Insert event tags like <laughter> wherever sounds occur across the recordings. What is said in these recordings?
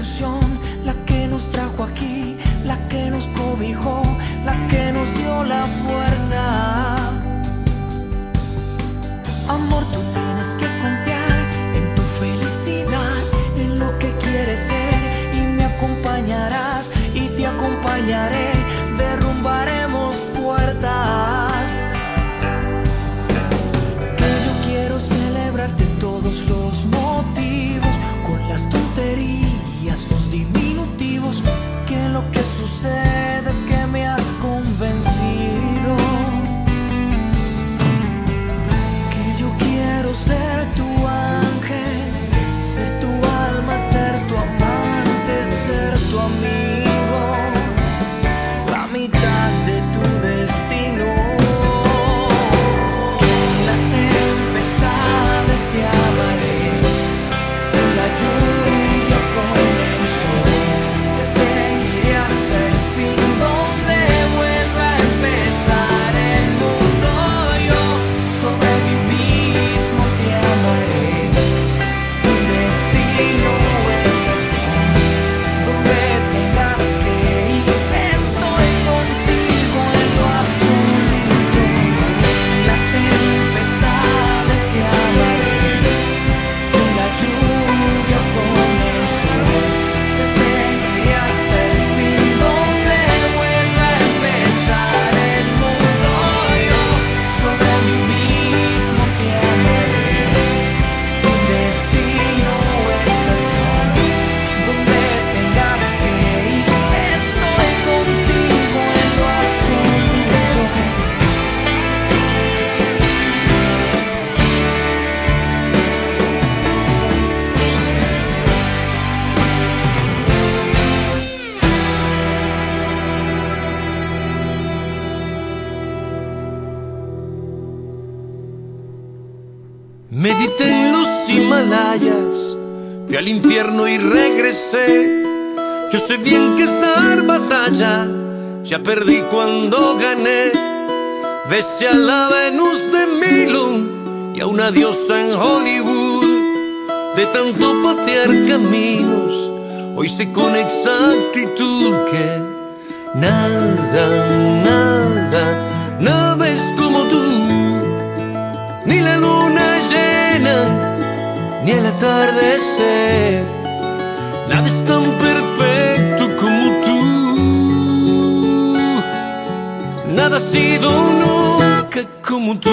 ilusión, al infierno y regresé. Yo sé bien que esta batalla ya perdí cuando gané. Besé a la Venus de Milo y a una diosa en Hollywood. De tanto patear caminos, hoy sé con exactitud que nada, nada, nada es como tú ni la llena, ni el atardecer. Nada es tan perfecto como tú. Nada ha sido nunca como tú.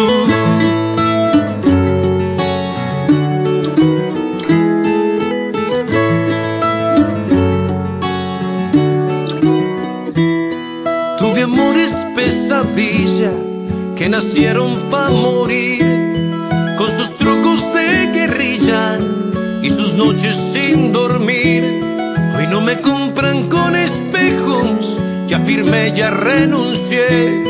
Tuve amores pesadilla que nacieron para morir, compran con espejos, ya firmé, ya renuncié.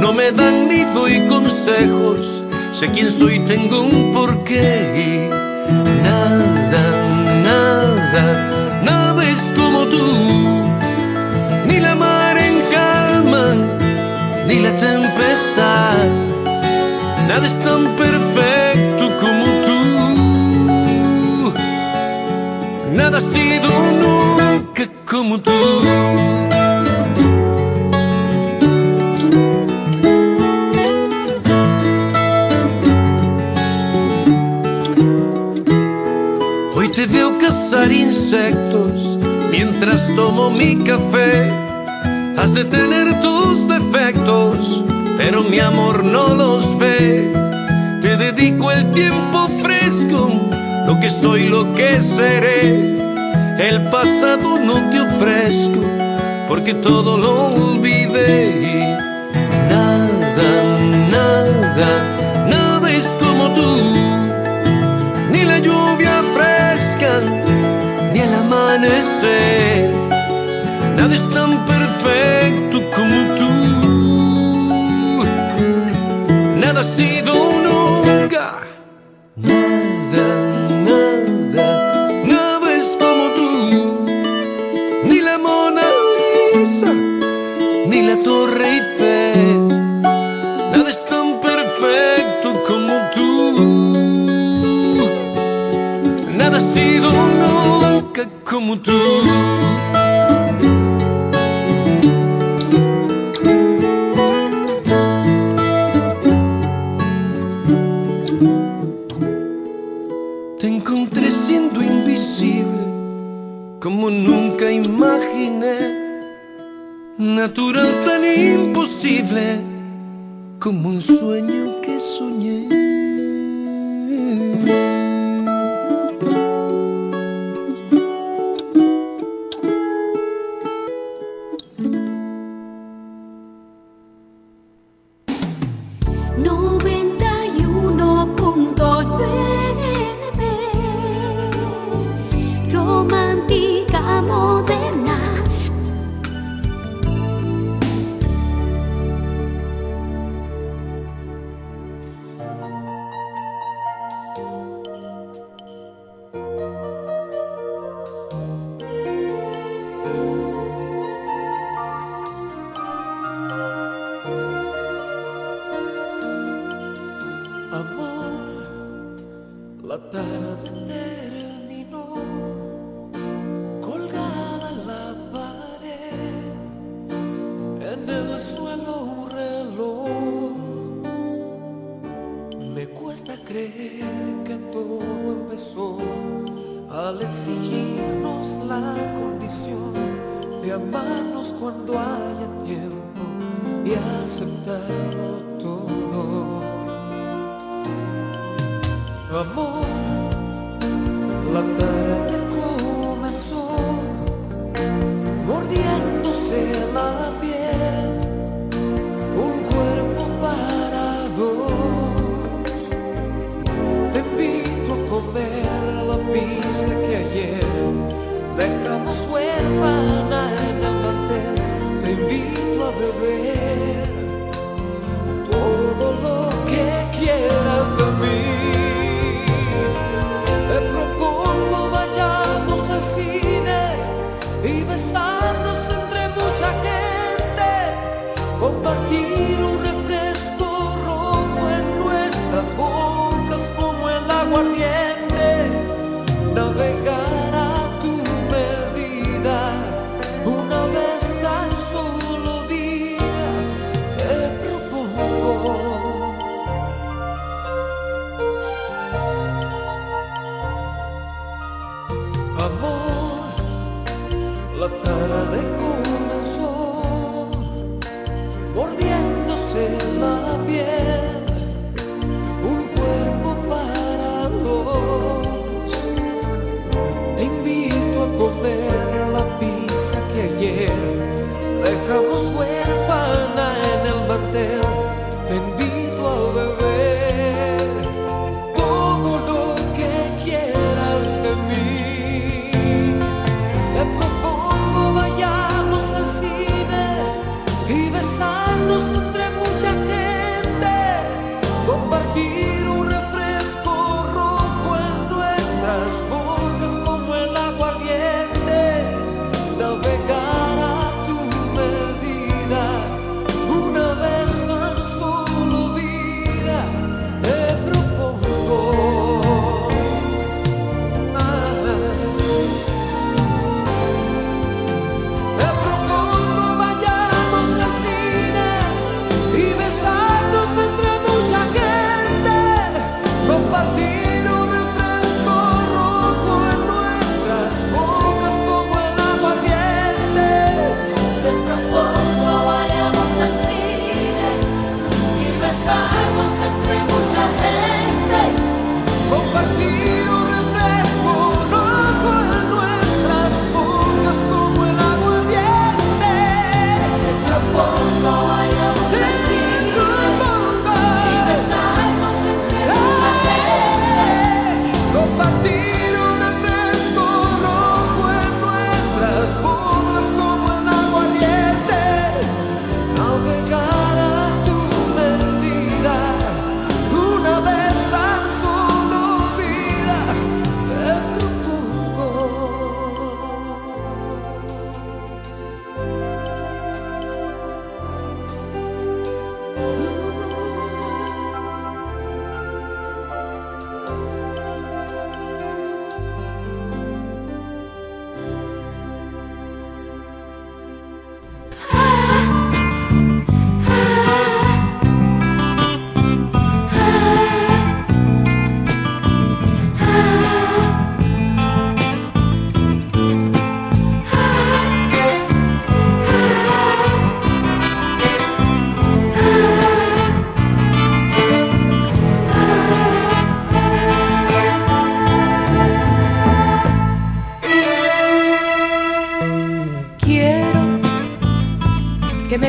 No me dan ni doy consejos, sé quién soy, tengo un porqué. Nada, nada, nada es como tú ni la mar en calma, ni la tempestad. Nada es tan perfecto como tú. Nada ha sido nunca Hoy te veo cazar insectos mientras tomo mi café. Has de tener tus defectos, pero mi amor no los ve. Te dedico el tiempo fresco, lo que soy, lo que seré. El pasado no te ofrezco, porque todo lo olvidé. Nada, nada, nada es como tú ni la lluvia fresca, ni el amanecer. Nada es tan perfecto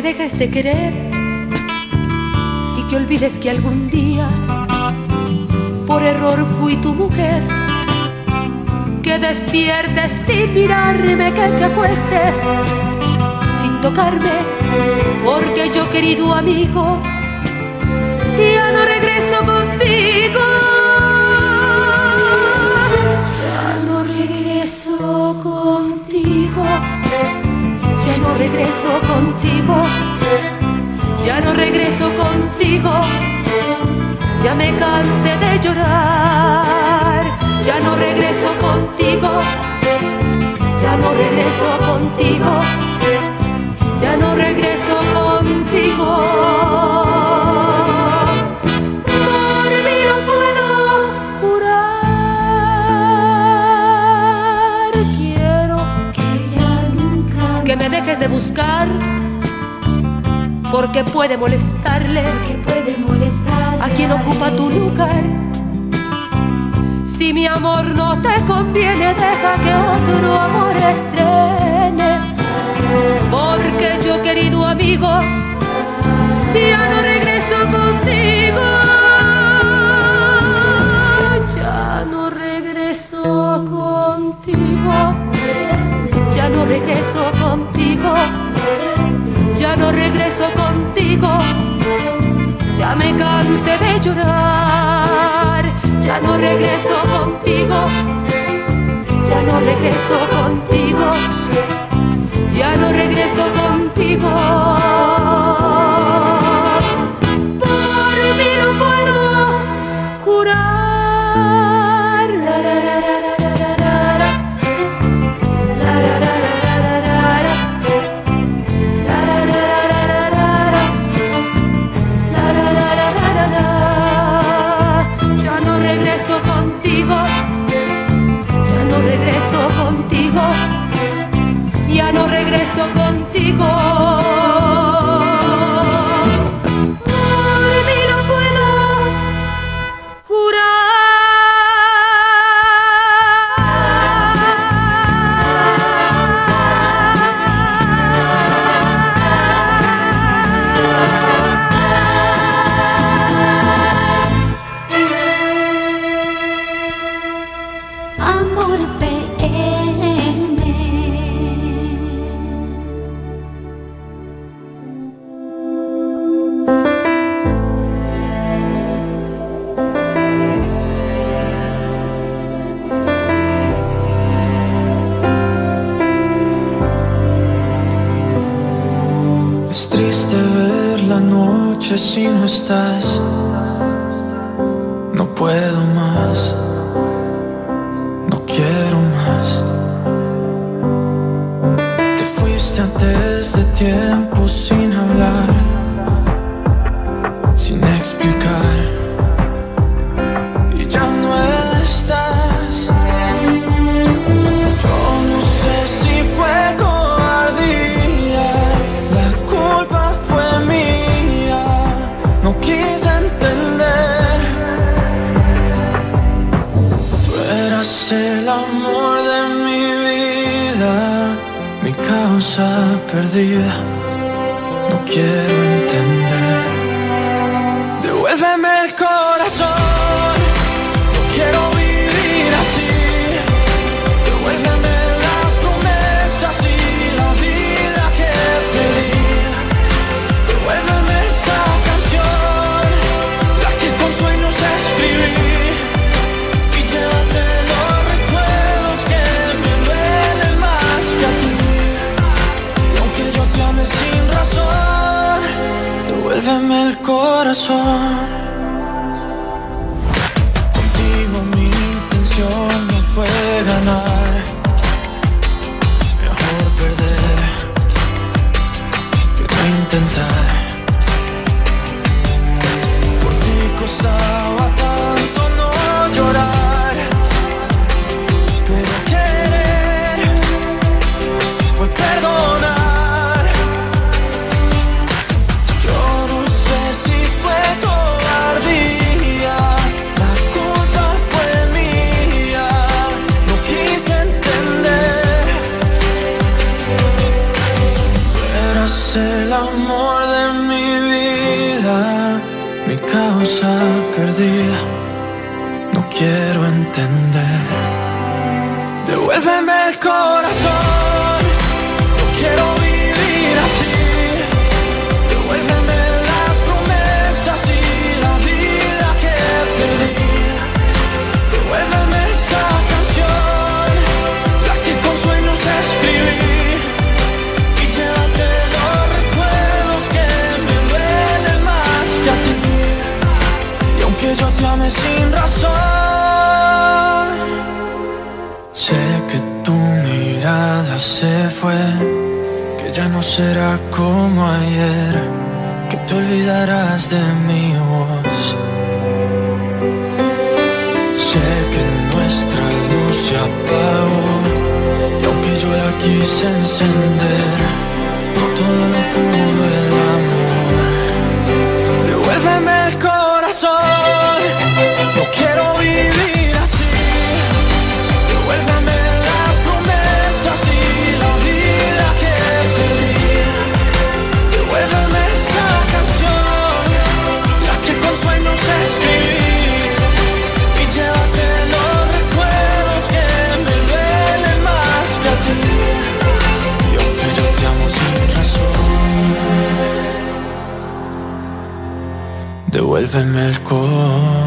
dejes de querer y que olvides que algún día por error fui tu mujer. Que despiertes sin mirarme, que te acuestes sin tocarme, porque yo querido amigo ya no regreso contigo. Regreso contigo. Ya no regreso contigo. Ya me cansé de llorar. Ya no regreso contigo. Ya no regreso contigo. Ya no regreso de buscar porque puede molestarle, puede molestar a quien ocupa tu lugar. Si mi amor no te conviene, deja que otro amor estrene, porque yo querido amigo ya no regreso regreso contigo, ya no regreso contigo. Devuélveme el corazón. fue, que ya no será como ayer, que te olvidarás de mi voz. Sé que nuestra luz se apagó, y aunque yo la quise encender, no todo lo pudo el amor. Devuélveme Devuélveme el corazón.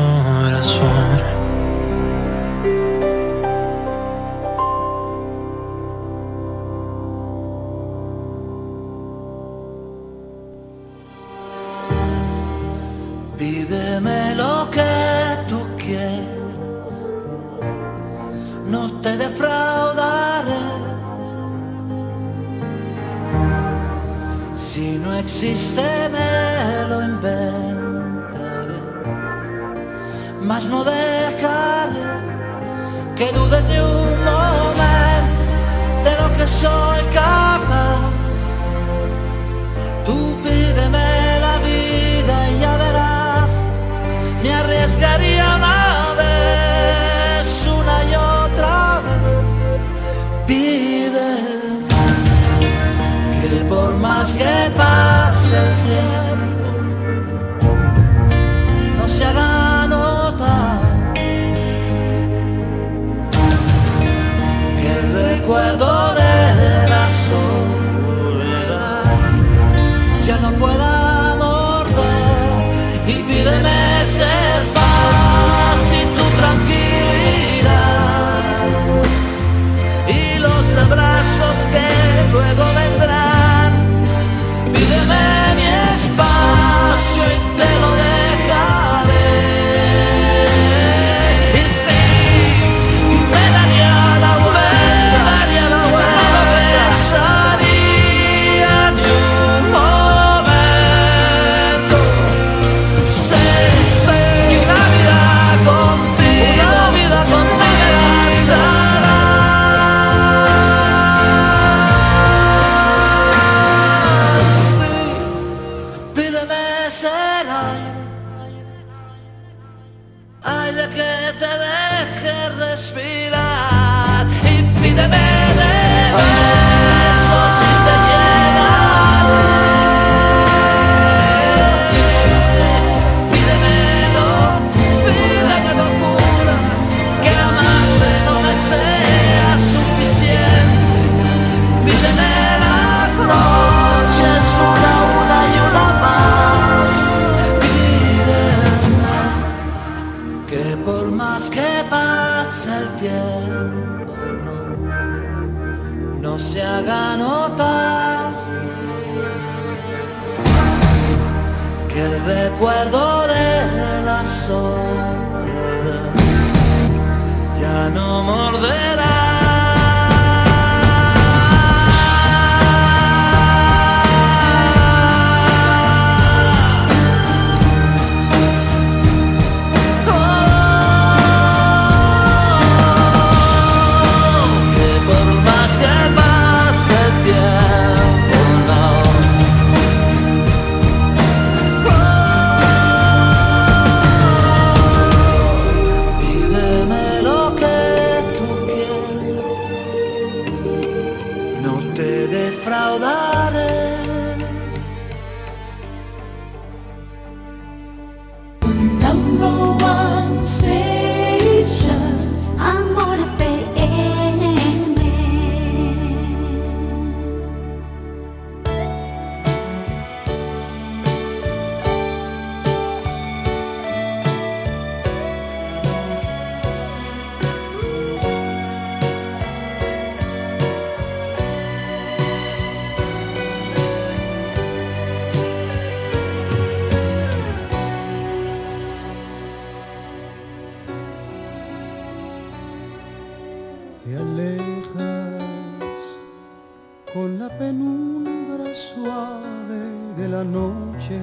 Penumbra suave de la noche,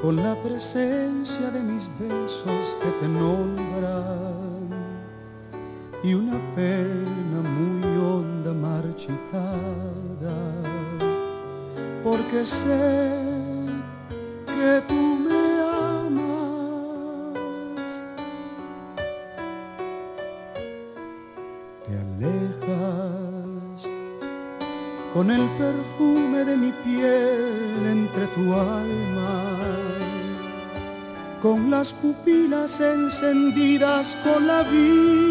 con la presencia de mis besos que te nombran encendidas con la vida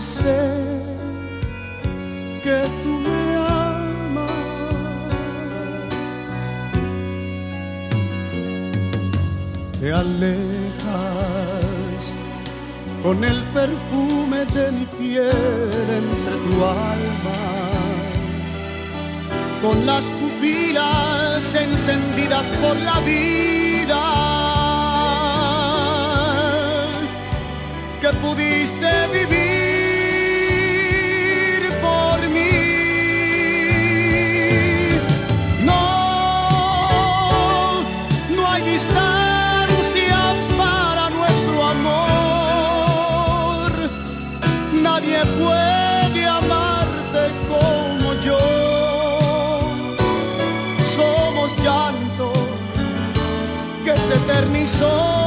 sé que tú me amas. Te alejas con el perfume de mi piel entre tu alma, con las pupilas encendidas por la vida que pudiste vivir soul.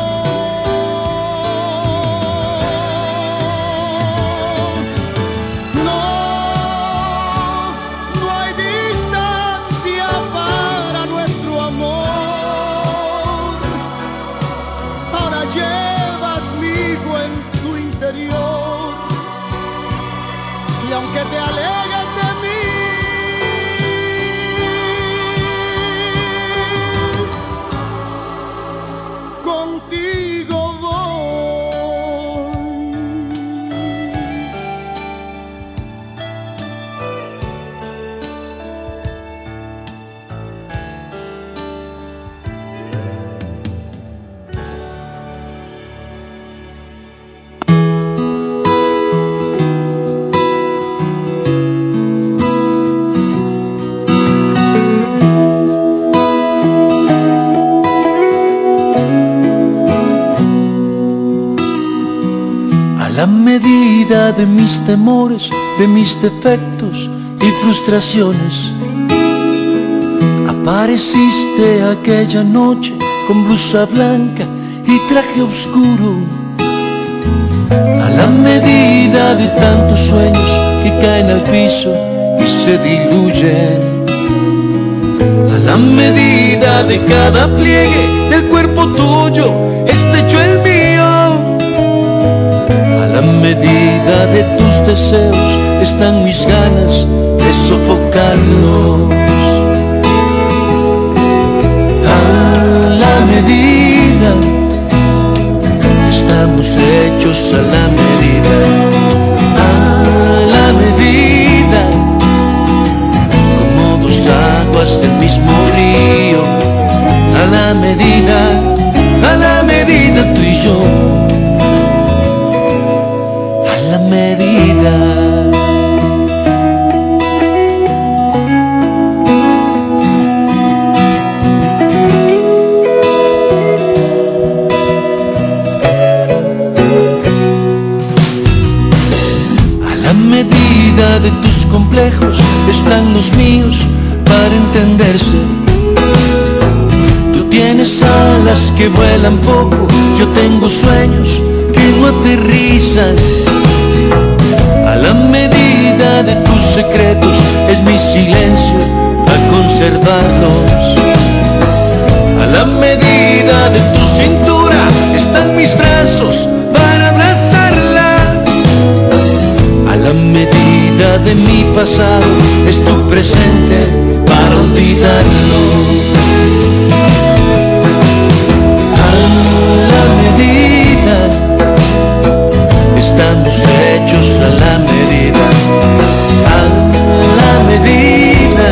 De mis temores, de mis defectos y frustraciones, apareciste aquella noche con blusa blanca y traje oscuro. A la medida de tantos sueños que caen al piso y se diluyen. A la medida de cada pliegue del cuerpo tuyo, medida de tus deseos están mis ganas de sofocarlos. A la medida, estamos hechos a la medida. A la medida, como dos aguas del mismo río. A la medida, medida. A la medida de tus complejos están los míos para entenderse. Tú tienes alas que vuelan poco, yo tengo sueños que no aterrizan. A la medida de tus secretos es mi silencio a conservarlos. A la medida de tu cintura están mis brazos para abrazarla. A la medida de mi pasado es tu presente para olvidarlo. A la medida estamos hechos a la medida. A la medida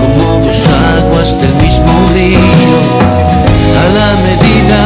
como dos aguas del mismo río. A la medida,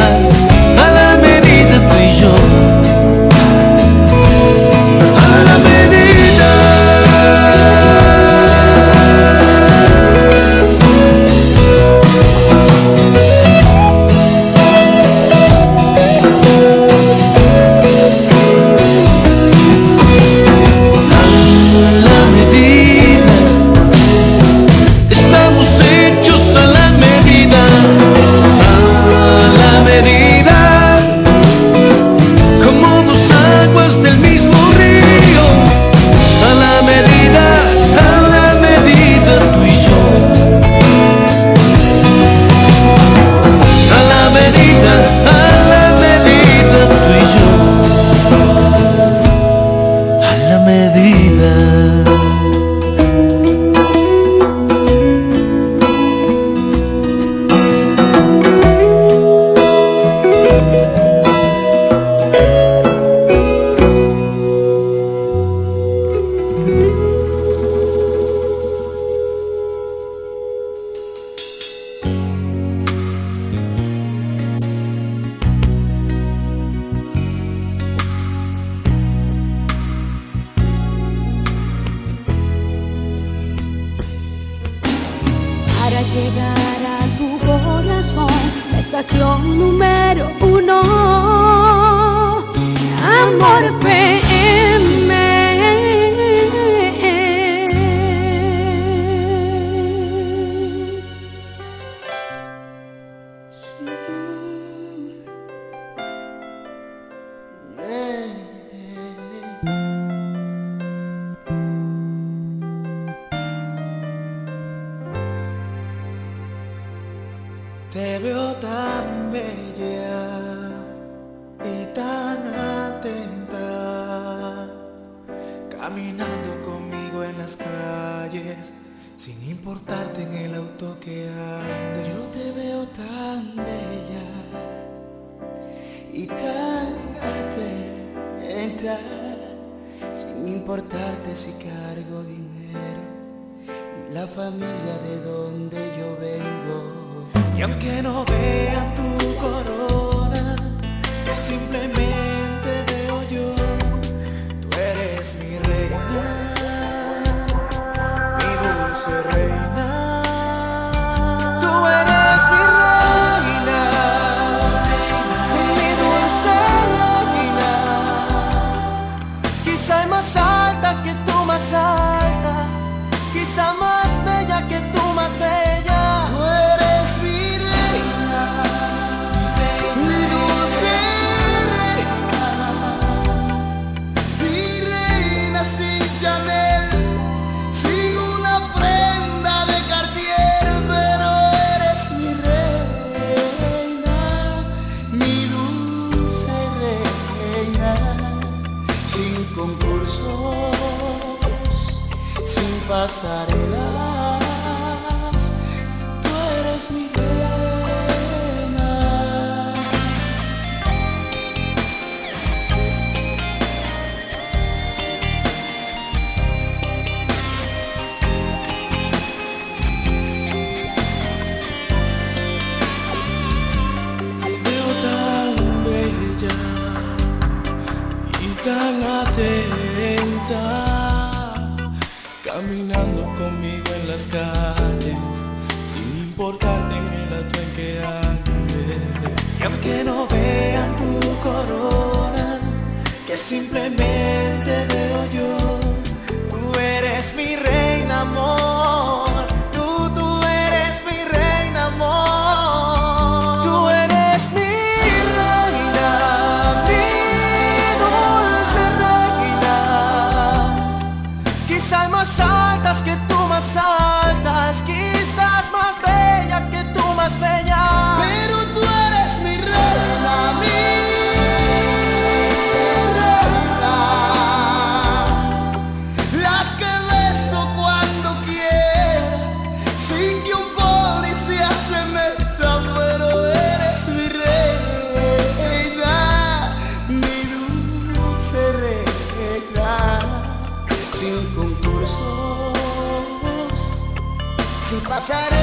que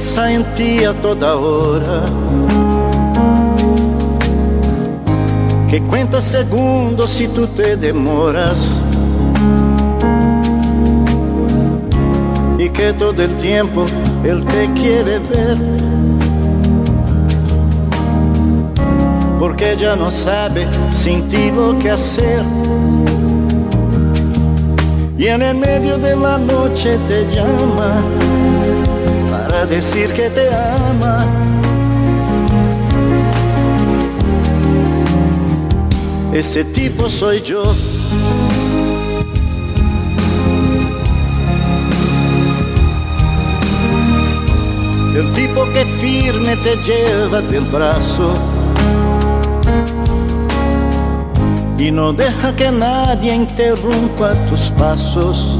piensa en ti a toda hora. Que cuenta segundos si tú te demoras. Y que todo el tiempo él te quiere ver. Porque ya no sabe sin ti lo que hacer. Y en el medio de la noche te llama decir que te ama. Ese tipo soy yo. El tipo que firme te lleva del brazo y no deja que nadie interrumpa tus pasos.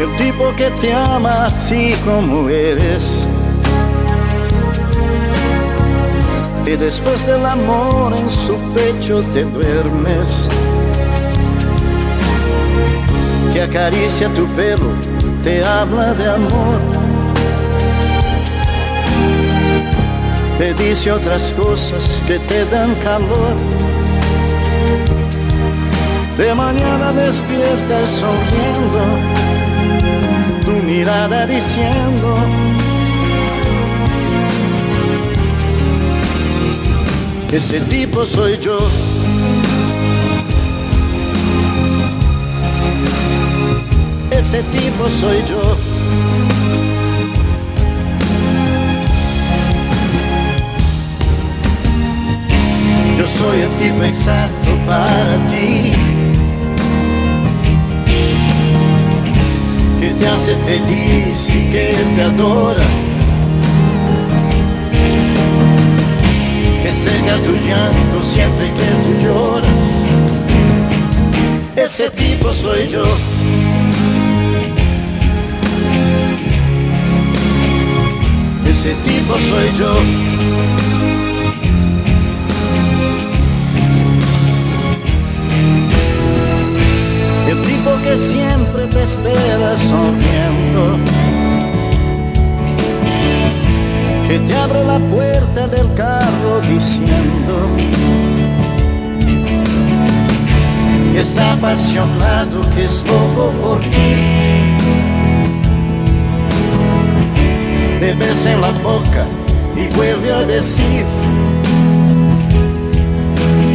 El tipo que te ama así como eres. Y después del amor en su pecho te duermes. Que acaricia tu pelo, te habla de amor. Te dice otras cosas que te dan calor De mañana despiertas sonriendo, mirada diciendo, ese tipo soy yo. Ese tipo soy yo. Yo soy el tipo exacto para ti. Te hace feliz y que te adora. Que seca tu llanto siempre que tú lloras. Ese tipo soy yo. Ese tipo soy yo. Tipo que siempre te espera sonriendo. Que te abre la puerta del carro diciendo que está apasionado, que es loco por ti. Te besa en la boca y vuelve a decir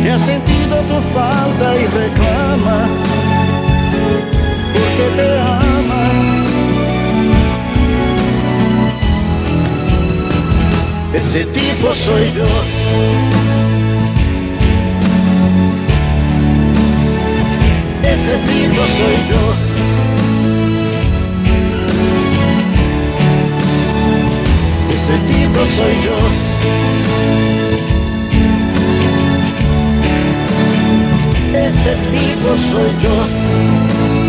que ha sentido tu falta y reclama porque te ama. Ese tipo soy yo. Ese tipo soy yo. Ese tipo soy yo. Ese tipo soy yo.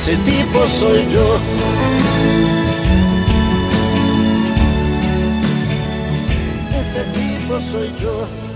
Ese tipo soy yo. Ese tipo soy yo.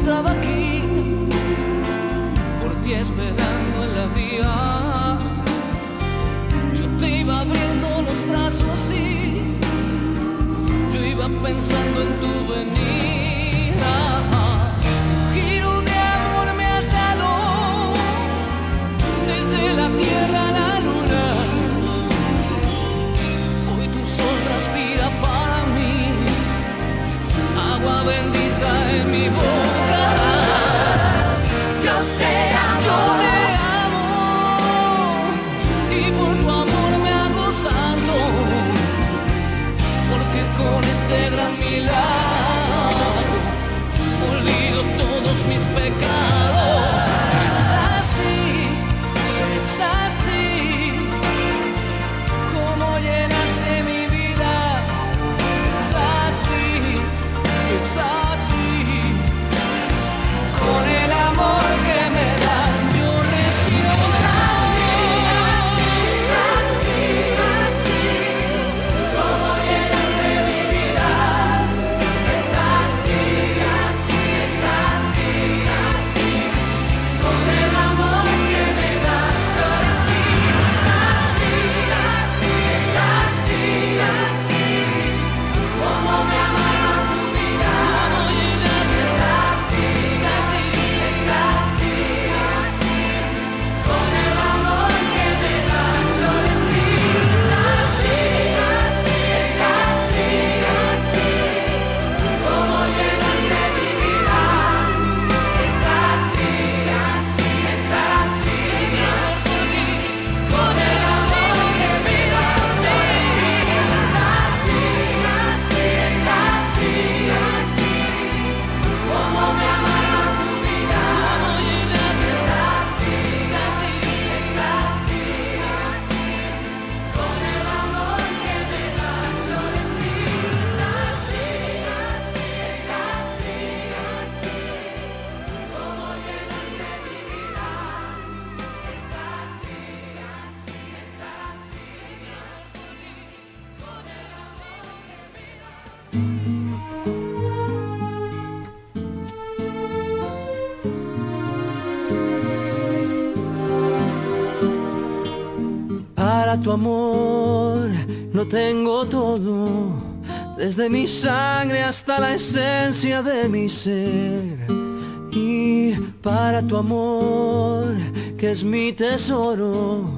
estaba aquí por ti esperando en la vía. Yo te iba abriendo los brazos y yo iba pensando en tu venida. Lo tengo todo, desde mi sangre hasta la esencia de mi ser. Y para tu amor, que es mi tesoro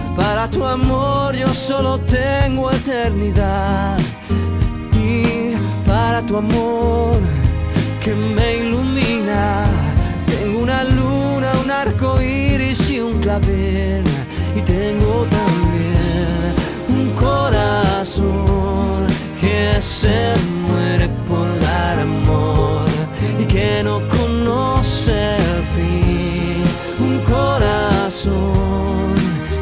para tu amor yo solo tengo eternidad. Y para tu amor que me ilumina, tengo una luna, un arco iris y un clavel. Y tengo también un corazón que se muere por dar amor y que no conoce el fin. Un corazón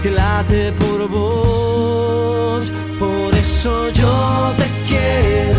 que late por vos. Por eso yo te quiero.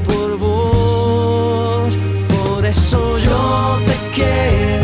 por vos. Por eso yo te quiero.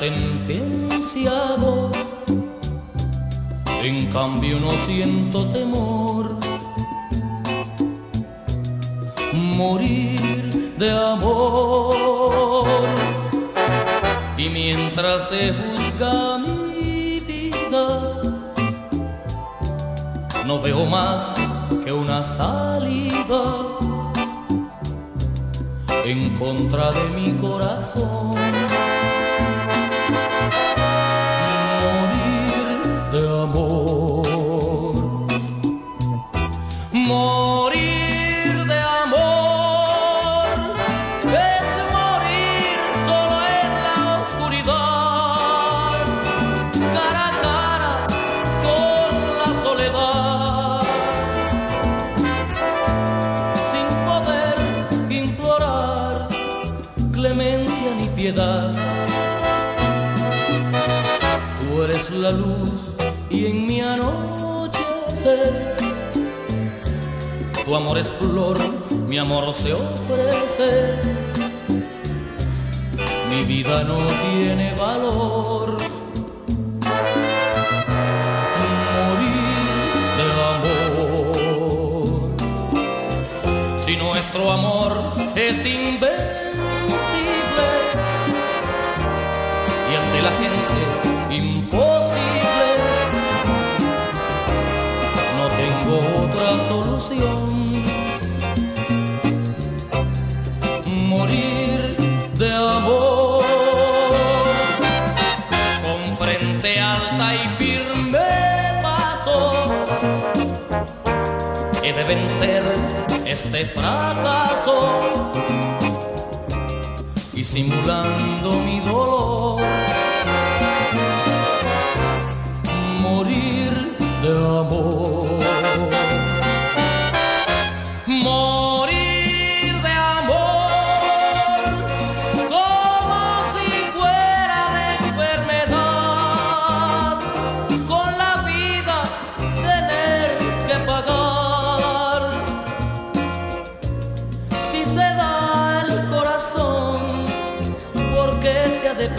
sin. vencer este fracaso y simulando mi dolor. Morir de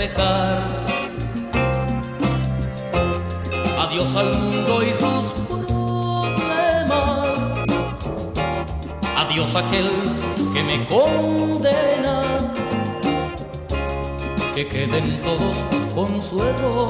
pecar. Adiós al mundo y sus problemas. Adiós aquel que me condena. Que queden todos con su error.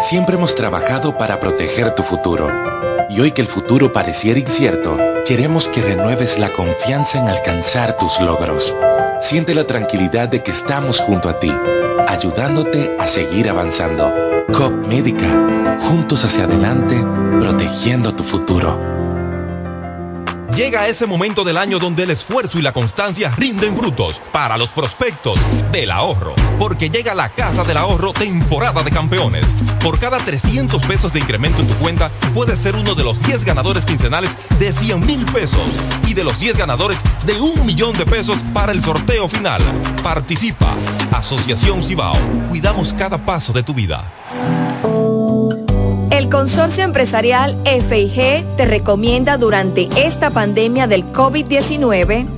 Siempre hemos trabajado para proteger tu futuro. Y hoy que el futuro pareciera incierto, queremos que renueves la confianza en alcanzar tus logros. Siente la tranquilidad de que estamos junto a ti, ayudándote a seguir avanzando. COP Médica, juntos hacia adelante, protegiendo tu futuro. Llega ese momento del año donde el esfuerzo y la constancia rinden frutos para los prospectos del ahorro. Porque llega la Casa del Ahorro temporada de campeones. Por cada 300 pesos de incremento en tu cuenta, puedes ser uno de los 10 ganadores quincenales de 100 mil pesos y de los 10 ganadores de un millón de pesos para el sorteo final. Participa. Asociación Cibao. Cuidamos cada paso de tu vida. El Consorcio Empresarial FIG te recomienda durante esta pandemia del COVID-19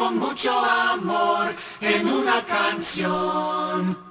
mucho amor, en una canción.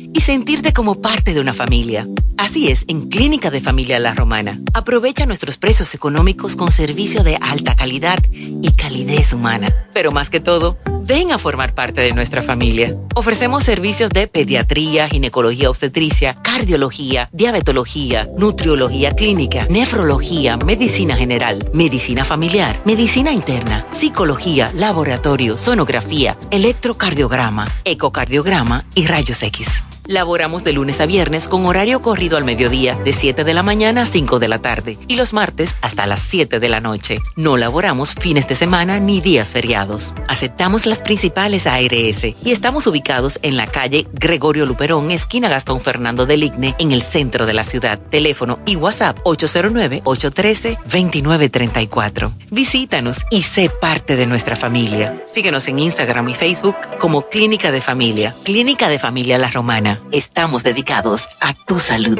y sentirte como parte de una familia. Así es, en Clínica de Familia La Romana. Aprovecha nuestros precios económicos con servicio de alta calidad y calidez humana. Pero más que todo, Ven a formar parte de nuestra familia. Ofrecemos servicios de pediatría, ginecología obstetricia, cardiología, diabetología, nutriología clínica, nefrología, medicina general, medicina familiar, medicina interna, psicología, laboratorio, sonografía, electrocardiograma, ecocardiograma y rayos X. Laboramos de lunes a viernes con horario corrido al mediodía de 7 de la mañana a 5 de la tarde y los martes hasta las 7 de la noche. No laboramos fines de semana ni días feriados. Aceptamos las principales ARS y estamos ubicados en la calle Gregorio Luperón, esquina Gastón Fernando del Igne, en el centro de la ciudad. Teléfono y WhatsApp 809-813-2934. Visítanos y sé parte de nuestra familia. Síguenos en Instagram y Facebook como Clínica de Familia. Clínica de Familia La Romana. Estamos dedicados a tu salud.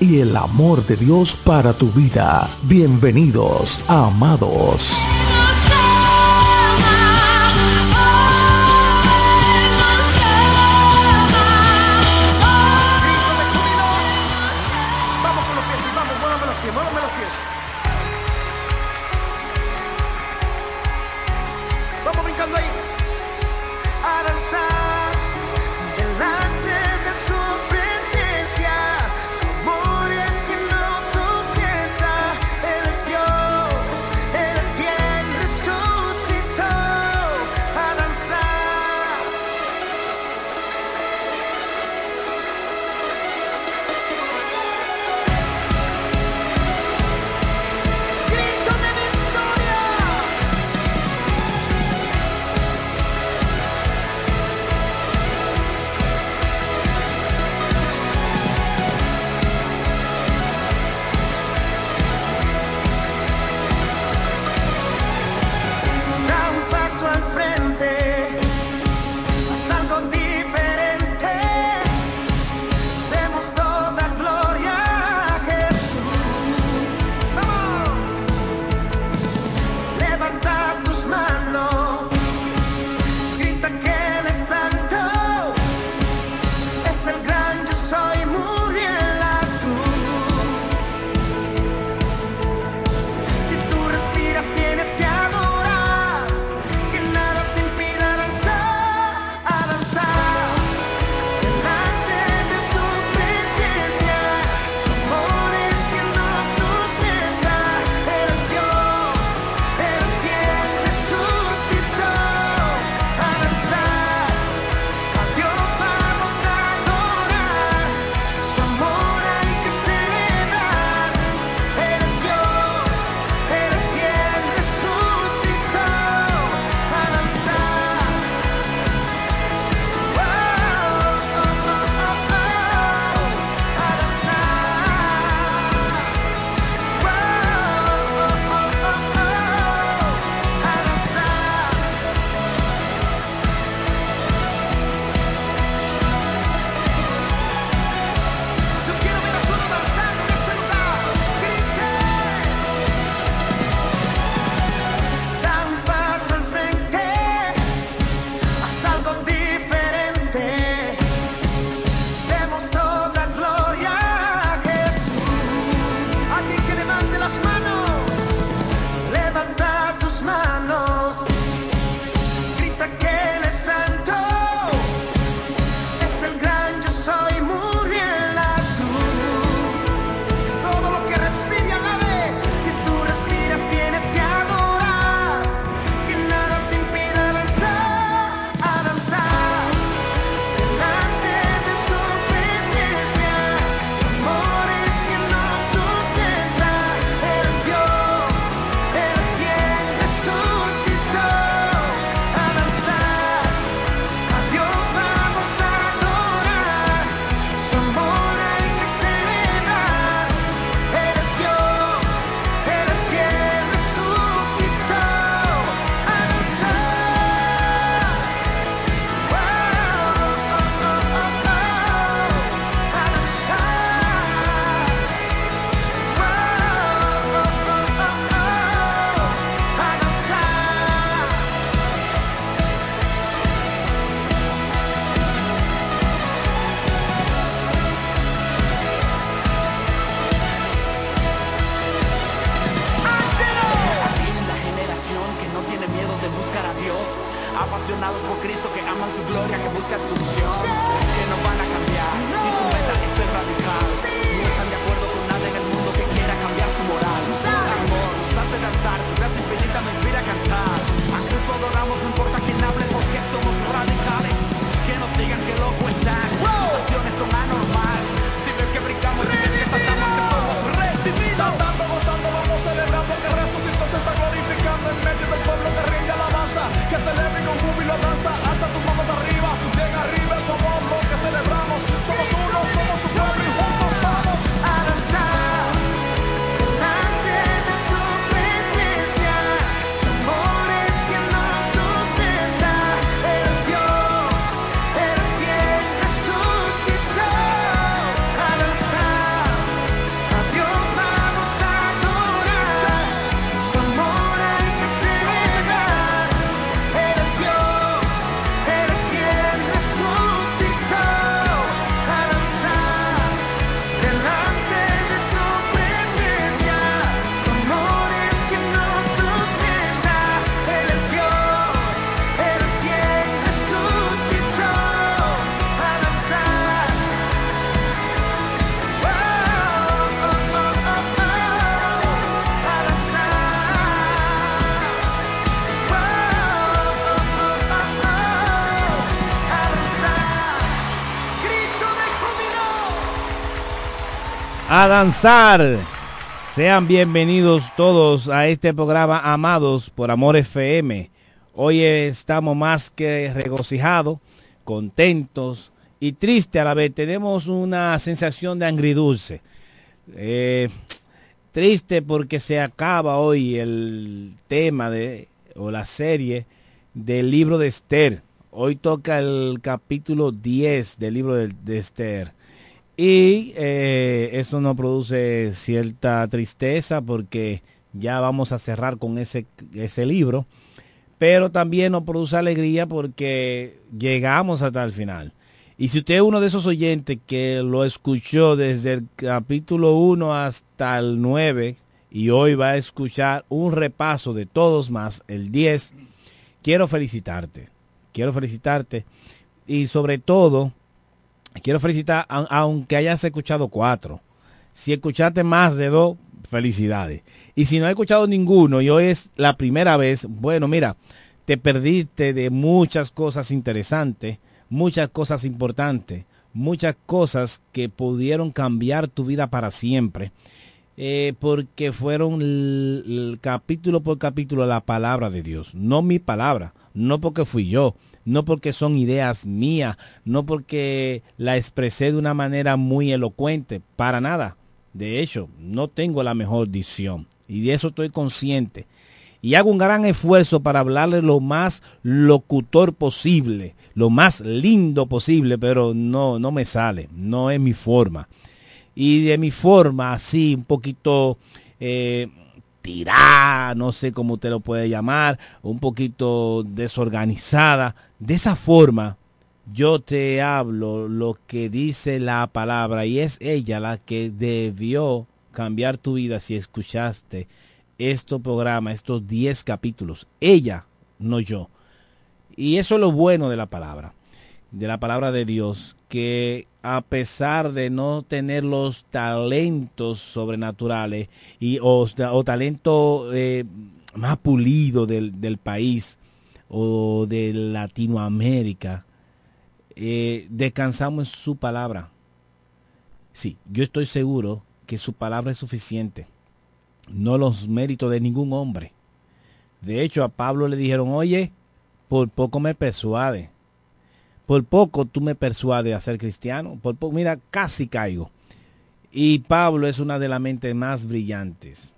y el amor de Dios para tu vida. Bienvenidos Amados. Danzar. Sean bienvenidos todos a este programa Amados por Amor FM. Hoy estamos más que regocijados, contentos y tristes a la vez. Tenemos una sensación de angridulce. Eh, triste porque se acaba hoy el tema de o la serie del libro de Esther. Hoy toca el capítulo 10 del libro de, de Esther. Y eh, eso nos produce cierta tristeza porque ya vamos a cerrar con ese, ese libro. Pero también nos produce alegría porque llegamos hasta el final. Y si usted es uno de esos oyentes que lo escuchó desde el capítulo 1 hasta el 9 y hoy va a escuchar un repaso de todos más el 10, quiero felicitarte. Quiero felicitarte. Y sobre todo, quiero felicitar, aunque hayas escuchado cuatro. Si escuchaste más de dos, felicidades. Y si no has escuchado ninguno y hoy es la primera vez, bueno, mira, te perdiste de muchas cosas interesantes, muchas cosas importantes, muchas cosas que pudieron cambiar tu vida para siempre. eh, porque fueron capítulo por capítulo la palabra de Dios, no mi palabra, no porque fui yo, no porque son ideas mías, no porque la expresé de una manera muy elocuente, para nada. De hecho, no tengo la mejor dicción y de eso estoy consciente. Y hago un gran esfuerzo para hablarle lo más locutor posible, lo más lindo posible, pero no, no me sale, no es mi forma. Y de mi forma, así, un poquito eh, tirada, no sé cómo usted lo puede llamar, un poquito desorganizada. De esa forma, yo te hablo lo que dice la palabra y es ella la que debió cambiar tu vida si escuchaste este programa, estos 10 capítulos. Ella, no yo. Y eso es lo bueno de la palabra, de la palabra de Dios, que a pesar de no tener los talentos sobrenaturales y, o, o talento eh, más pulido del, del país o de Latinoamérica, eh, descansamos en su palabra. Sí, yo estoy seguro que su palabra es suficiente, no los méritos de ningún hombre. De hecho, a Pablo le dijeron, oye, por poco me persuade. Por poco tú me persuades a ser cristiano. Por poco, mira, casi caigo. Y Pablo es una de las mentes más brillantes,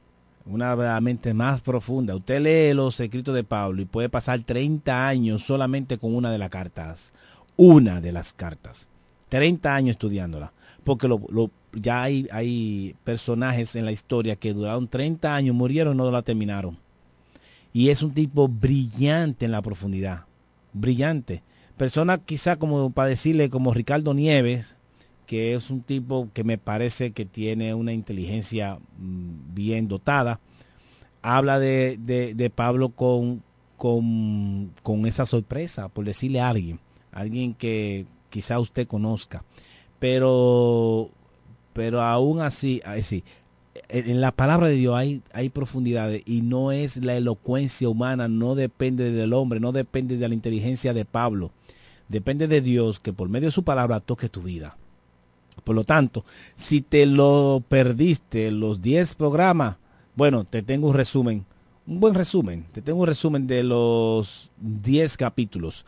una de las mentes más profundas. Usted lee los escritos de Pablo y puede pasar 30 años solamente con una de las cartas. Una de las cartas. 30 años estudiándola. Porque ya hay, hay personajes en la historia que duraron 30 años, murieron no la terminaron. Y es un tipo brillante en la profundidad. Brillante. Persona quizá como para decirle como Ricardo Nieves, que es un tipo que me parece que tiene una inteligencia mm, bien dotada. Habla de, de, de Pablo con, con, con esa sorpresa, por decirle a alguien, alguien que quizá usted conozca. Pero, pero aún así, así en la palabra de Dios hay, hay profundidades y no es la elocuencia humana, no depende del hombre, no depende de la inteligencia de Pablo. Depende de Dios que por medio de su palabra toque tu vida. Por lo tanto, si te lo perdiste los 10 programas, bueno, te tengo un resumen, un buen resumen, te tengo un resumen de los 10 capítulos.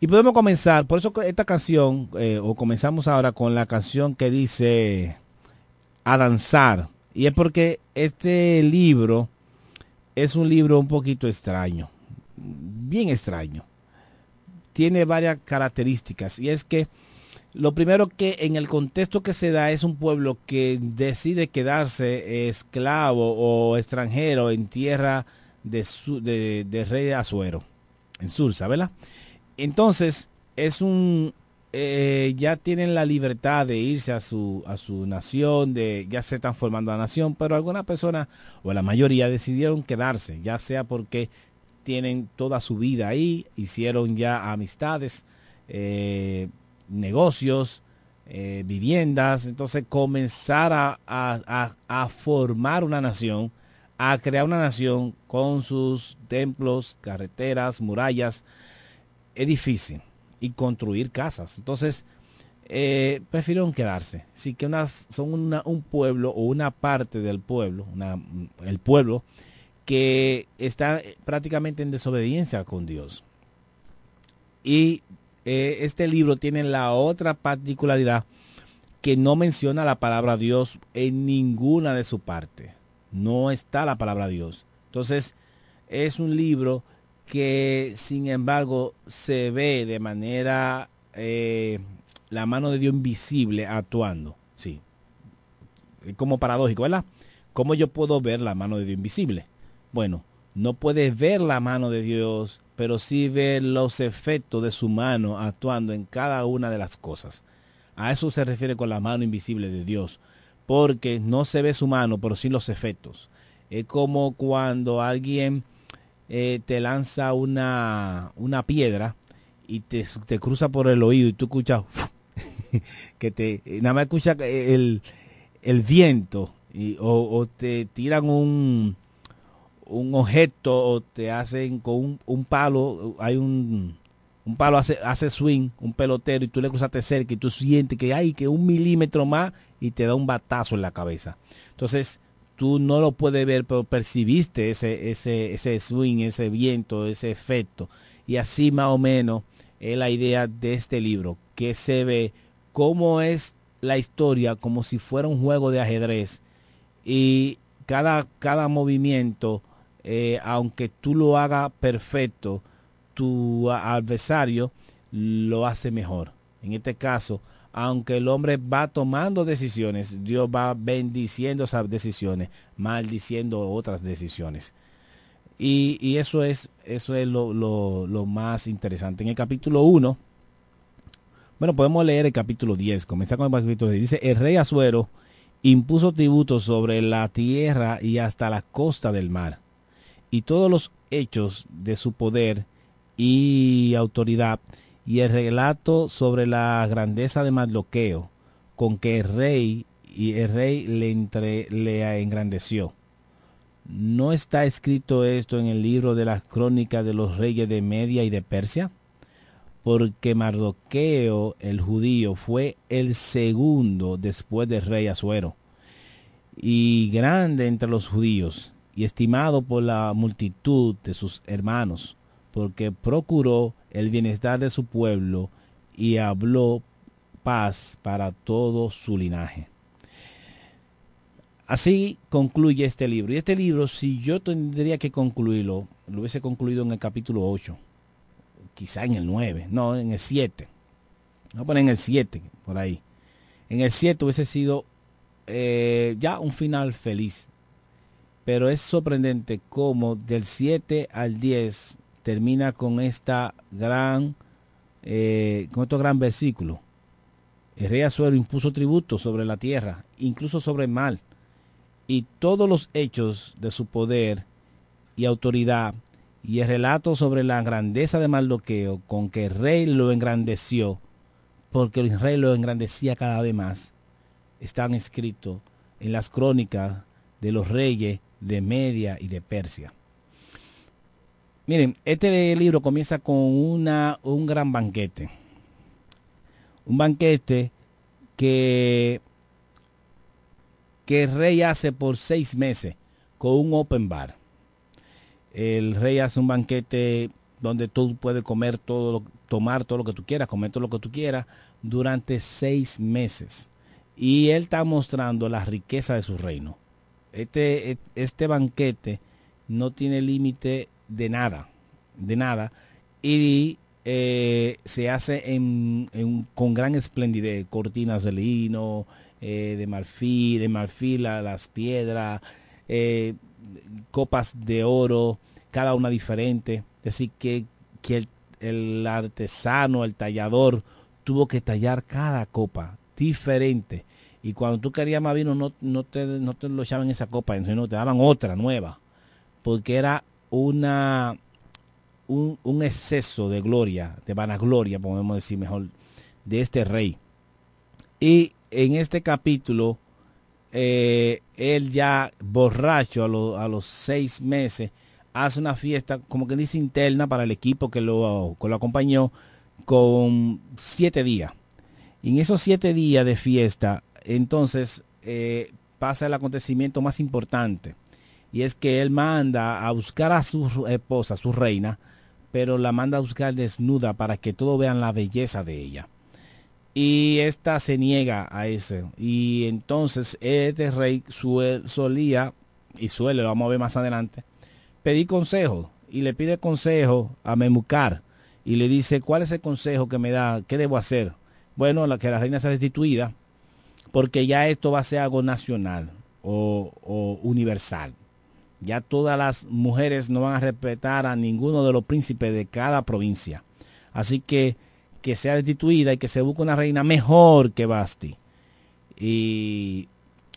Y podemos comenzar, por eso esta canción, eh, o comenzamos ahora con la canción que dice a danzar. Y es porque este libro es un libro un poquito extraño, bien extraño. Tiene varias características y es que lo primero que en el contexto que se da es un pueblo que decide quedarse esclavo o extranjero en tierra de, su, de, de rey Azuero, en Sursa, ¿verdad? Entonces es un, eh, ya tienen la libertad de irse a su, a su nación, de ya se están formando la nación, pero algunas personas, o la mayoría, decidieron quedarse, ya sea porque tienen toda su vida ahí, hicieron ya amistades, eh, negocios, eh, viviendas, entonces comenzar a, a, a, formar una nación, a crear una nación con sus templos, carreteras, murallas, es difícil y construir casas. Entonces, eh, prefirieron quedarse. Así que unas, son un pueblo o una parte del pueblo, el pueblo, que está prácticamente en desobediencia con Dios. Y eh, este libro tiene la otra particularidad que no menciona la palabra Dios en ninguna de su parte. No está la palabra Dios. Entonces, es un libro que sin embargo se ve de manera eh, la mano de Dios invisible actuando. Sí. Como paradójico, ¿verdad? ¿Cómo yo puedo ver la mano de Dios invisible? Bueno, no puedes ver la mano de Dios, pero sí ver los efectos de su mano actuando en cada una de las cosas. A eso se refiere con la mano invisible de Dios, porque no se ve su mano, pero sí los efectos. Es como cuando alguien eh, te lanza una, una piedra y te, te, cruza por el oído y tú escuchas <laughs> que te nada más escuchas el, el viento y, o, o, te tiran un un objeto te hacen con un, un palo hay un un palo hace, hace swing, un pelotero, y tú le cruzaste cerca y tú sientes que hay que un milímetro más y te da un batazo en la cabeza. Entonces, tú no lo puedes ver, pero percibiste ese, ese, ese swing, ese viento, ese efecto. Y así más o menos es la idea de este libro, que se ve cómo es la historia como si fuera un juego de ajedrez. Y cada, cada movimiento, eh, aunque tú lo hagas perfecto, tu adversario lo hace mejor. En este caso, aunque el hombre va tomando decisiones, Dios va bendiciendo esas decisiones, maldiciendo otras decisiones. Y, eso es, eso es lo, lo, lo, más interesante. En el capítulo 1, bueno, podemos leer el capítulo 10, comenzar con el capítulo 10. Dice, el rey Azuero impuso tributos sobre la tierra y hasta la costa del mar, y todos los hechos de su poder y autoridad y el relato sobre la grandeza de Mardoqueo con que el rey y el rey le, entre, le engrandeció. ¿No está escrito esto en el libro de las crónicas de los reyes de Media y de Persia? Porque Mardoqueo, el judío, fue el segundo después del rey Azuero, y grande entre los judíos, y estimado por la multitud de sus hermanos porque procuró el bienestar de su pueblo y habló paz para todo su linaje. Así concluye este libro. Y este libro, si yo tendría que concluirlo, lo hubiese concluido en el capítulo 8, quizá en el 9, no, en el 7. Vamos a poner en el 7, por ahí. En el 7 hubiese sido eh, ya un final feliz. Pero es sorprendente cómo del 7 al 10 termina con esta gran, eh, con este gran versículo. El rey Azuero impuso tributo sobre la tierra, incluso sobre el mal, y todos los hechos de su poder y autoridad y el relato sobre la grandeza de Mardoqueo con que el rey lo engrandeció, porque el rey lo engrandecía cada vez más, están escritos en las crónicas de los reyes de Media y de Persia. Miren, este libro comienza con una, un gran banquete. Un banquete que, que el rey hace por seis meses con un open bar. El rey hace un banquete donde tú puedes comer todo, tomar todo lo que tú quieras, comer todo lo que tú quieras durante seis meses. Y él está mostrando la riqueza de su reino. Este, este banquete no tiene límite de nada, de nada. Y eh, se hace con gran esplendidez, cortinas de lino, eh, de marfil, de marfil a las piedras, eh, copas de oro, cada una diferente. Es decir, que, que el, el artesano, el tallador, tuvo que tallar cada copa diferente. Y cuando tú querías más vino, no, no, te, no te lo echaban esa copa, sino te daban otra nueva. Porque era una un, un exceso de gloria, de vanagloria, podemos decir mejor, de este rey. Y en este capítulo, eh, él ya borracho a, lo- a los seis meses, hace una fiesta, como que dice interna para el equipo que lo, que lo acompañó, con siete días. Y en esos siete días de fiesta, entonces eh, pasa el acontecimiento más importante. Y es que él manda a buscar a su esposa, su reina, pero la manda a buscar desnuda para que todos vean la belleza de ella. Y esta se niega a eso. Y entonces este rey sue- solía, y suele, lo vamos a ver más adelante, pedir consejo. Y le pide consejo a Memucar. Y le dice, ¿cuál es el consejo que me da? ¿Qué debo hacer? Bueno, la que la reina sea destituida, porque ya esto va a ser algo nacional o, universal. Ya todas las mujeres no van a respetar a ninguno de los príncipes de cada provincia. Así que que sea destituida y que se busque una reina mejor que Basti. Y,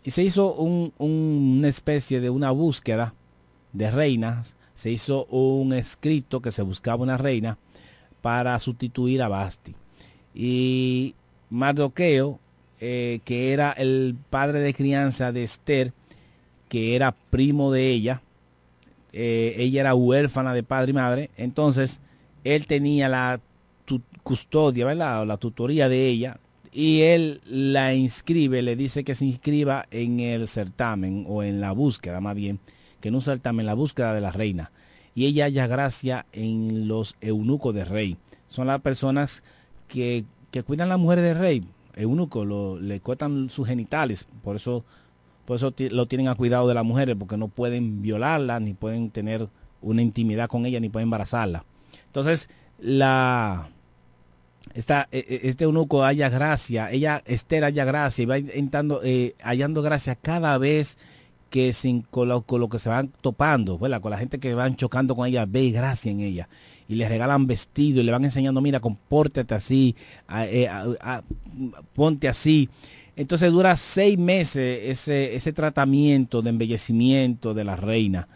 y se hizo un- un- una especie de una búsqueda de reinas. Se hizo un escrito que se buscaba una reina para sustituir a Basti. Y Mardoqueo, eh, que era el padre de crianza de Esther, que era primo de ella, eh, ella era huérfana de padre y madre, entonces él tenía la custodia, ¿verdad? La tutoría de ella, y él la inscribe, le dice que se inscriba en el certamen o en la búsqueda, más bien, que en un certamen, la búsqueda de la reina. Y ella halla gracia en los eunucos del rey. Son las personas que, que cuidan a las mujeres del rey. Eunucos lo- le cortan sus genitales, por eso por eso lo tienen a cuidado de las mujeres, porque no pueden violarla, ni pueden tener una intimidad con ella, ni pueden embarazarla. Entonces, la esta, e- e- este eunuco haya gracia, ella, Esther haya gracia, y va intentando, eh, hallando gracia cada vez que sin, con, lo, con lo que se van topando, con la gente que van chocando con ella, ve gracia en ella. Y le regalan vestido y le van enseñando, mira, compórtate así, eh, ponte así. Entonces dura seis meses ese, ese tratamiento de embellecimiento de la reina.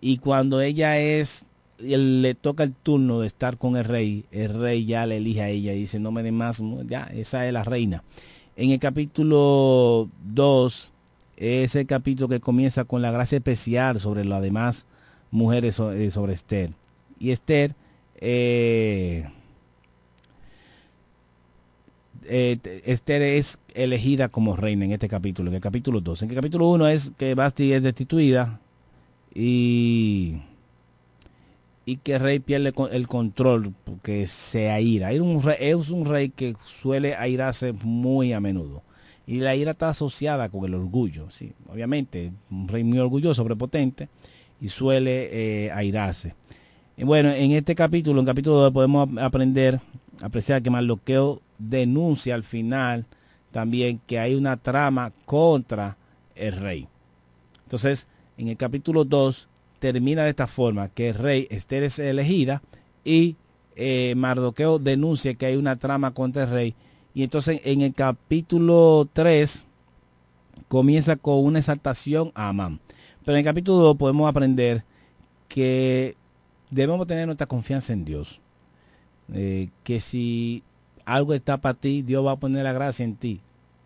Y cuando ella es, le toca el turno de estar con el rey, el rey ya le elige a ella y dice, no me den más, ya, esa es la reina. En el capítulo 2, es el capítulo que comienza con la gracia especial sobre las demás mujeres eh, sobre Esther. Y Esther, eh, eh, Esther es elegida como reina en este capítulo, en el capítulo 2. En el capítulo 1 es que Basti es destituida y, y que el rey pierde el control porque se aira. Es un, rey, es un rey que suele airarse muy a menudo. Y la ira está asociada con el orgullo, sí, obviamente, un rey muy orgulloso, prepotente, y suele eh, airarse. Bueno, en este capítulo, en capítulo 2, podemos ap- aprender, apreciar que Mardoqueo denuncia al final también que hay una trama contra el rey. Entonces, en el capítulo 2 termina de esta forma, que el rey Esther es elegida y eh, Mardoqueo denuncia que hay una trama contra el rey. Y entonces en el capítulo 3 comienza con una exaltación a Amán. Pero en el capítulo 2 podemos aprender que debemos tener nuestra confianza en Dios. Eh, que si algo está para ti, Dios va a poner la gracia en ti.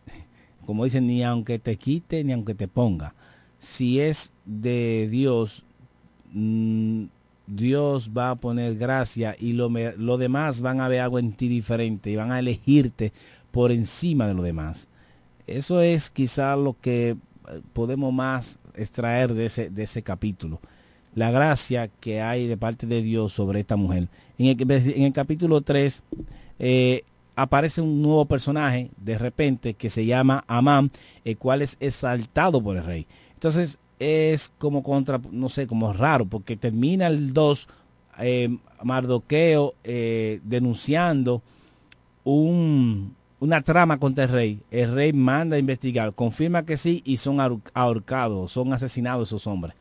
<laughs> Como dicen, ni aunque te quite, ni aunque te ponga. Si es de Dios, mm, Dios va a poner gracia y lo, lo demás van a ver algo en ti diferente y van a elegirte por encima de lo demás. Eso es quizá lo que eh, podemos más extraer de ese, de ese capítulo. La gracia que hay de parte de Dios sobre esta mujer. En el, capítulo 3 eh, aparece un nuevo personaje de repente que se llama Amán, el cual es exaltado por el rey. Entonces es como contra, no sé, como raro, porque termina el 2 eh, Mardoqueo eh, denunciando un, una trama contra el rey. El rey manda a investigar, confirma que sí y son ahor- ahorcados, son asesinados esos hombres.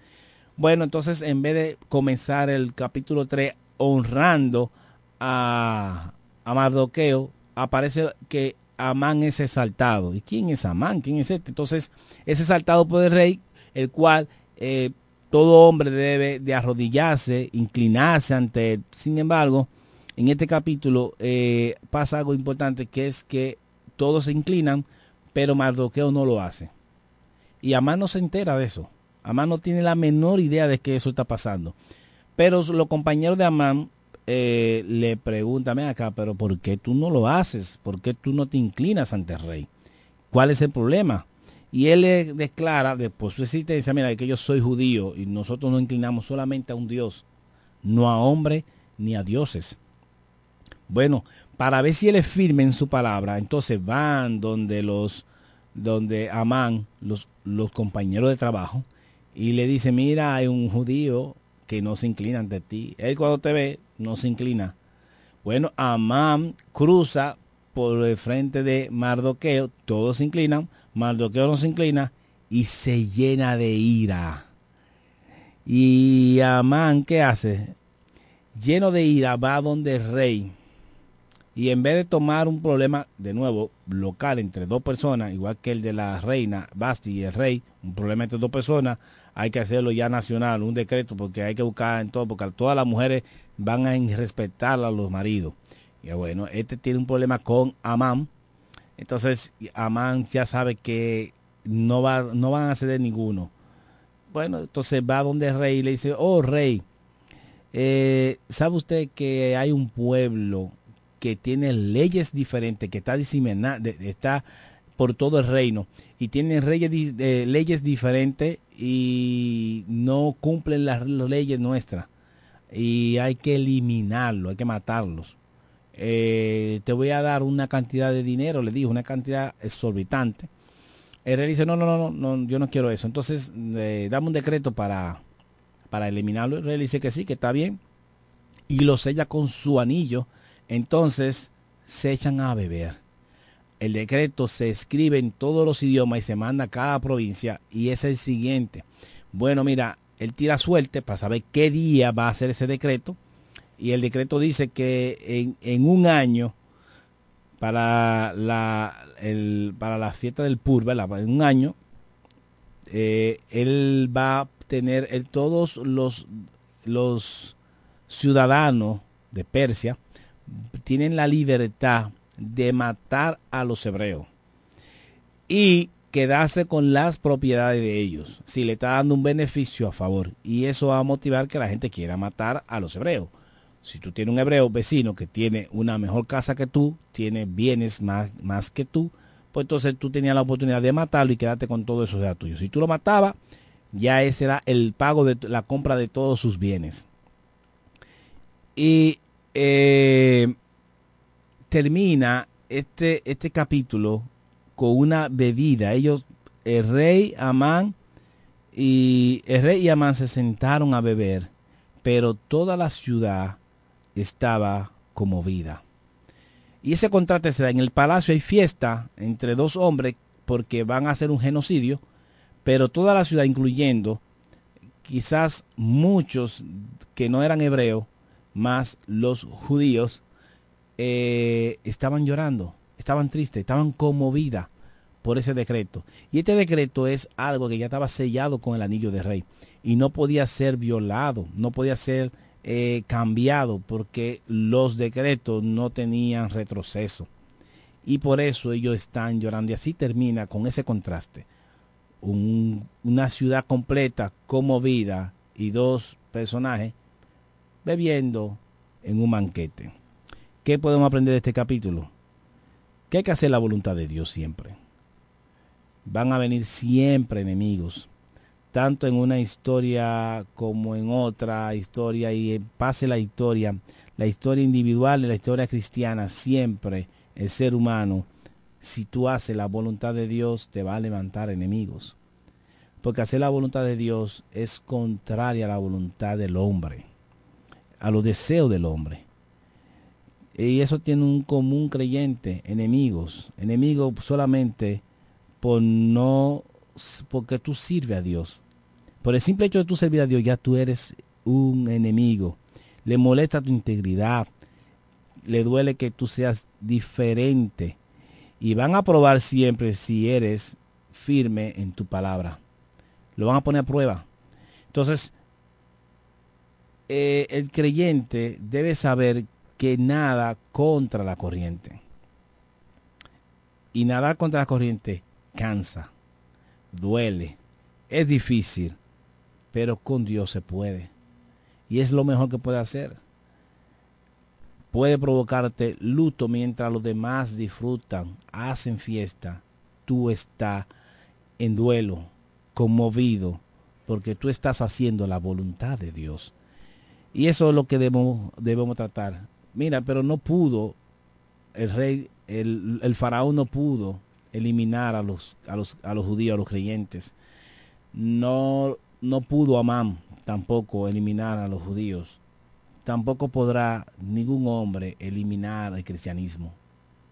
Bueno, entonces en vez de comenzar el capítulo 3 honrando a, Mardoqueo, aparece que Amán es exaltado. ¿Y quién es Amán? ¿Quién es este? Entonces es exaltado por el rey, el cual eh, todo hombre debe de arrodillarse, inclinarse ante él. Sin embargo, en este capítulo eh, pasa algo importante que es que todos se inclinan, pero Mardoqueo no lo hace. Y Amán no se entera de eso. Amán no tiene la menor idea de que eso está pasando. Pero los compañeros de Amán eh, le preguntan, "Ven acá, pero ¿por qué tú no lo haces? ¿Por qué tú no te inclinas ante el rey? ¿Cuál es el problema? Y él le declara, de por su existencia, mira, que yo soy judío y nosotros nos inclinamos solamente a un Dios, no a hombre ni a dioses. Bueno, para ver si él es firme en su palabra, entonces van donde los, donde Amán, los, los compañeros de trabajo, y le dice, mira, hay un judío que no se inclina ante ti. Él cuando te ve, no se inclina. Bueno, Amán cruza por el frente de Mardoqueo, todos se inclinan, Mardoqueo no se inclina y se llena de ira. Y Amán, ¿qué hace? Lleno de ira, va donde el rey. Y en vez de tomar un problema, de nuevo, local entre dos personas, igual que el de la reina Basti y el rey, un problema entre dos personas, hay que hacerlo ya nacional, un decreto, porque hay que buscar en todo, porque todas las mujeres van a respetar a los maridos. Y bueno, este tiene un problema con Amán. Entonces, Amán ya sabe que no, va, no van a ceder ninguno. Bueno, entonces va donde el rey y le dice, oh rey, eh, ¿sabe usted que hay un pueblo que tiene leyes diferentes, que está diseminada, está por todo el reino y tiene reyes, leyes diferentes y no cumplen las leyes nuestras y hay que eliminarlo, hay que matarlos. Eh, te voy a dar una cantidad de dinero, le dijo, una cantidad exorbitante. Rey dice, no, no, no, no, yo no quiero eso. Entonces, dame un decreto para, para eliminarlo. El rey dice que sí, que está bien. Y lo sella con su anillo. Entonces, se echan a beber. El decreto se escribe en todos los idiomas y se manda a cada provincia. Y es el siguiente. Bueno, mira, él tira suerte para saber qué día va a hacer ese decreto. Y el decreto dice que en, un año, para la, para fiesta del Pur. En un año, eh, él va a tener, todos los, los ciudadanos de Persia tienen la libertad de matar a los hebreos y quedarse con las propiedades de ellos, si le está dando un beneficio a favor. Y eso va a motivar que la gente quiera matar a los hebreos. Si tú tienes un hebreo vecino que tiene una mejor casa que tú, tiene bienes más, más que tú, pues entonces tú tenías la oportunidad de matarlo y quedarte con todo eso de tuyo. Si tú lo matabas, ya ese era el pago de la compra de todos sus bienes. Y eh, termina este, este capítulo con una bebida. Ellos, el rey Amán y el rey y Amán se sentaron a beber, pero toda la ciudad estaba conmovida. Y ese contraste se da en el palacio hay fiesta entre dos hombres porque van a hacer un genocidio, pero toda la ciudad, incluyendo quizás muchos que no eran hebreos, más los judíos, eh, estaban llorando, estaban tristes, estaban conmovidas por ese decreto. Y este decreto es algo que ya estaba sellado con el anillo de rey y no podía ser violado, no podía ser eh, cambiado porque los decretos no tenían retroceso. Y por eso ellos están llorando. Y así termina con ese contraste. Un- una ciudad completa conmovida y dos personajes bebiendo en un banquete. ¿Qué podemos aprender de este capítulo? Que hay que hacer la voluntad de Dios siempre. Van a venir siempre enemigos, tanto en una historia como en otra historia, y pase la historia, la historia individual y la historia cristiana, siempre el ser humano, si tú haces la voluntad de Dios, te va a levantar enemigos. Porque hacer la voluntad de Dios es contraria a la voluntad del hombre, a los deseos del hombre. Y eso tiene un común creyente, enemigos, enemigos solamente por no, porque tú sirves a Dios. Por el simple hecho de tú servir a Dios, ya tú eres un enemigo. Le molesta tu integridad, le duele que tú seas diferente. Y van a probar siempre si eres firme en tu palabra. Lo van a poner a prueba. Entonces, eh, el creyente debe saber que nada contra la corriente. Y nadar contra la corriente cansa, duele, es difícil, pero con Dios se puede. Y es lo mejor que puede hacer. Puede provocarte luto mientras los demás disfrutan, hacen fiesta. Tú estás en duelo, conmovido, porque tú estás haciendo la voluntad de Dios. Y eso es lo que debemos, debemos tratar. Mira, pero no pudo, el rey, el, faraón no pudo eliminar a los, a los, a los judíos, a los creyentes. No, no pudo Amán tampoco eliminar a los judíos. Tampoco podrá ningún hombre eliminar el cristianismo,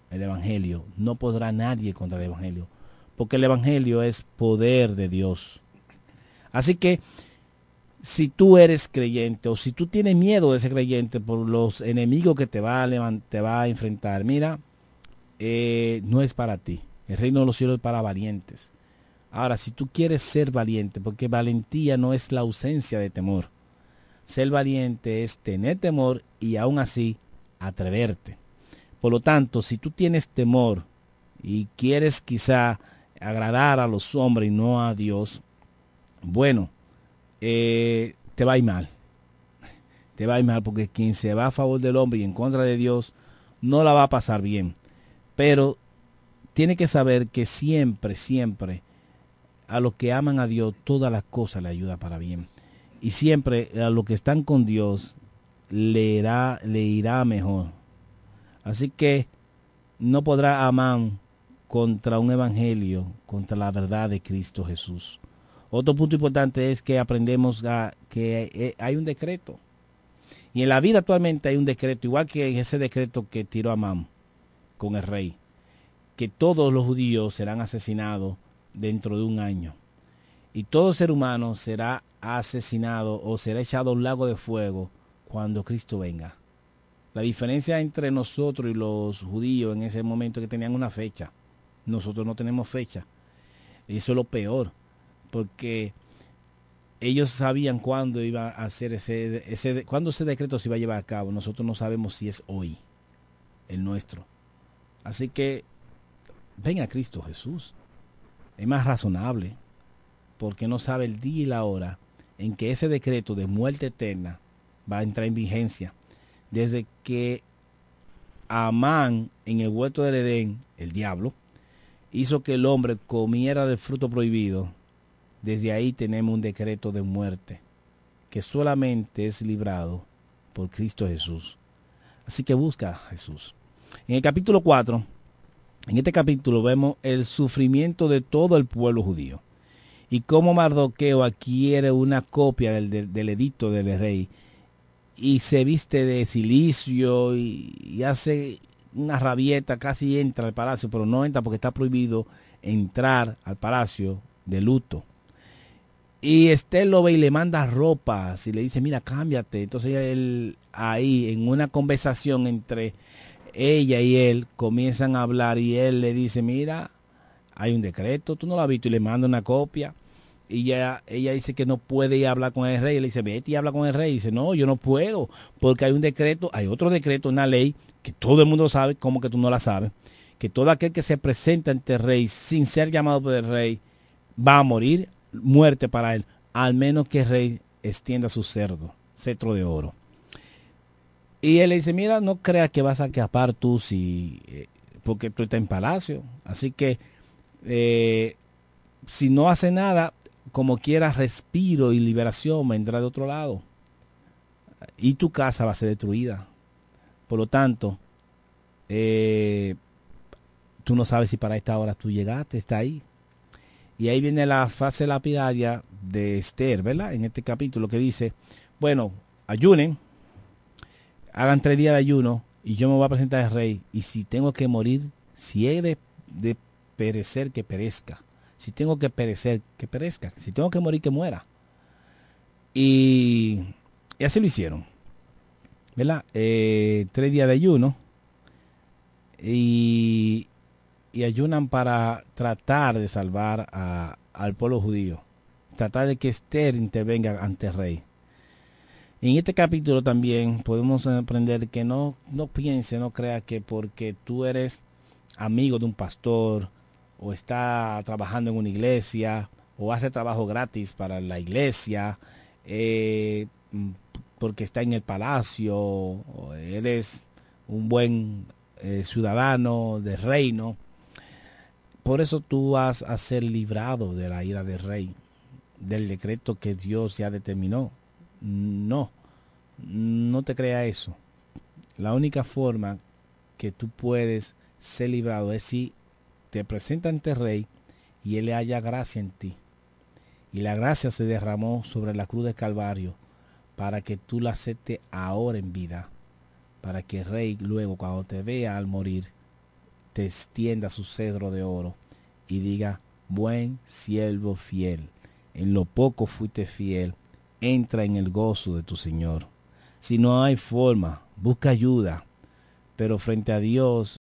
el evangelio. No podrá nadie contra el evangelio, porque el evangelio es poder de Dios. Así que si tú eres creyente o si tú tienes miedo de ser creyente por los enemigos que te va a, levan- te va a enfrentar, mira, eh, no es para ti. El reino de los cielos es para valientes. Ahora, si tú quieres ser valiente, porque valentía no es la ausencia de temor. Ser valiente es tener temor y aún así atreverte. Por lo tanto, si tú tienes temor y quieres quizá agradar a los hombres y no a Dios, bueno, eh, te va a ir mal. Te va a ir mal porque quien se va a favor del hombre y en contra de Dios no la va a pasar bien. Pero tiene que saber que siempre, siempre a los que aman a Dios todas las cosas le ayuda para bien. Y siempre a los que están con Dios le irá, le irá mejor. Así que no podrá amar contra un evangelio, contra la verdad de Cristo Jesús. Otro punto importante es que aprendemos a, que eh, hay un decreto. Y en la vida actualmente hay un decreto, igual que ese decreto que tiró Amán con el rey, que todos los judíos serán asesinados dentro de un año. Y todo ser humano será asesinado o será echado a un lago de fuego cuando Cristo venga. La diferencia entre nosotros y los judíos en ese momento es que tenían una fecha. Nosotros no tenemos fecha. Eso es lo peor, porque ellos sabían cuándo iba a hacer ese, ese cuándo ese decreto se iba a llevar a cabo. Nosotros no sabemos si es hoy, el nuestro. Así que ven a Cristo Jesús. Es más razonable, porque no sabe el día y la hora en que ese decreto de muerte eterna va a entrar en vigencia. Desde que Amán en el huerto del Edén, el diablo, hizo que el hombre comiera del fruto prohibido, desde ahí tenemos un decreto de muerte que solamente es librado por Cristo Jesús. Así que busca a Jesús. En el capítulo 4, en este capítulo vemos el sufrimiento de todo el pueblo judío y cómo Mardoqueo adquiere una copia del, edicto del rey y se viste de silicio y, y hace una rabieta, casi entra al palacio, pero no entra porque está prohibido entrar al palacio de luto. Y Estel lo ve y le manda ropa, y le dice, mira, cámbiate. Entonces él ahí, en una conversación entre ella y él, comienzan a hablar y él le dice, mira, hay un decreto, tú no lo has visto, y le manda una copia. y ella, ella dice que no puede ir a hablar con el rey. Le dice, vete y habla con el rey. Y dice, no, yo no puedo, porque hay un decreto, hay otro decreto, una ley, que todo el mundo sabe, como que tú no la sabes, que todo aquel que se presenta ante el rey sin ser llamado por el rey va a morir, muerte para él, al menos que el rey extienda su cerdo, cetro de oro. Y él le dice, mira, no creas que vas a escapar tú si, eh, porque tú estás en palacio. Así que eh, si no hace nada, como quiera, respiro y liberación vendrá de otro lado. Y tu casa va a ser destruida. Por lo tanto, eh, tú no sabes si para esta hora tú llegaste, está ahí. Y ahí viene la fase lapidaria de Esther, ¿verdad? En este capítulo que dice, bueno, ayunen, hagan tres días de ayuno y yo me voy a presentar al rey. Y si tengo que morir, si he de, perecer, que perezca. Si tengo que perecer, que perezca. Si tengo que morir, que muera. Y, y así lo hicieron. ¿Verdad? Eh, tres días de ayuno. Y, y ayunan para tratar de salvar al pueblo judío. Tratar de que Esther intervenga ante el rey. En este capítulo también podemos aprender que no, no piense, no crea que porque tú eres amigo de un pastor o está trabajando en una iglesia o hace trabajo gratis para la iglesia eh, porque está en el palacio o eres un buen eh, ciudadano del reino por eso tú vas a ser librado de la ira del rey del decreto que Dios ya determinó no no te crea eso la única forma que tú puedes ser librado es si te presenta ante el rey y él le haya gracia en ti. Y la gracia se derramó sobre la cruz del Calvario para que tú la aceptes ahora en vida. Para que el rey luego cuando te vea al morir te extienda su cedro de oro y diga, buen siervo fiel, en lo poco fuiste fiel, entra en el gozo de tu Señor. Si no hay forma, busca ayuda, pero frente a Dios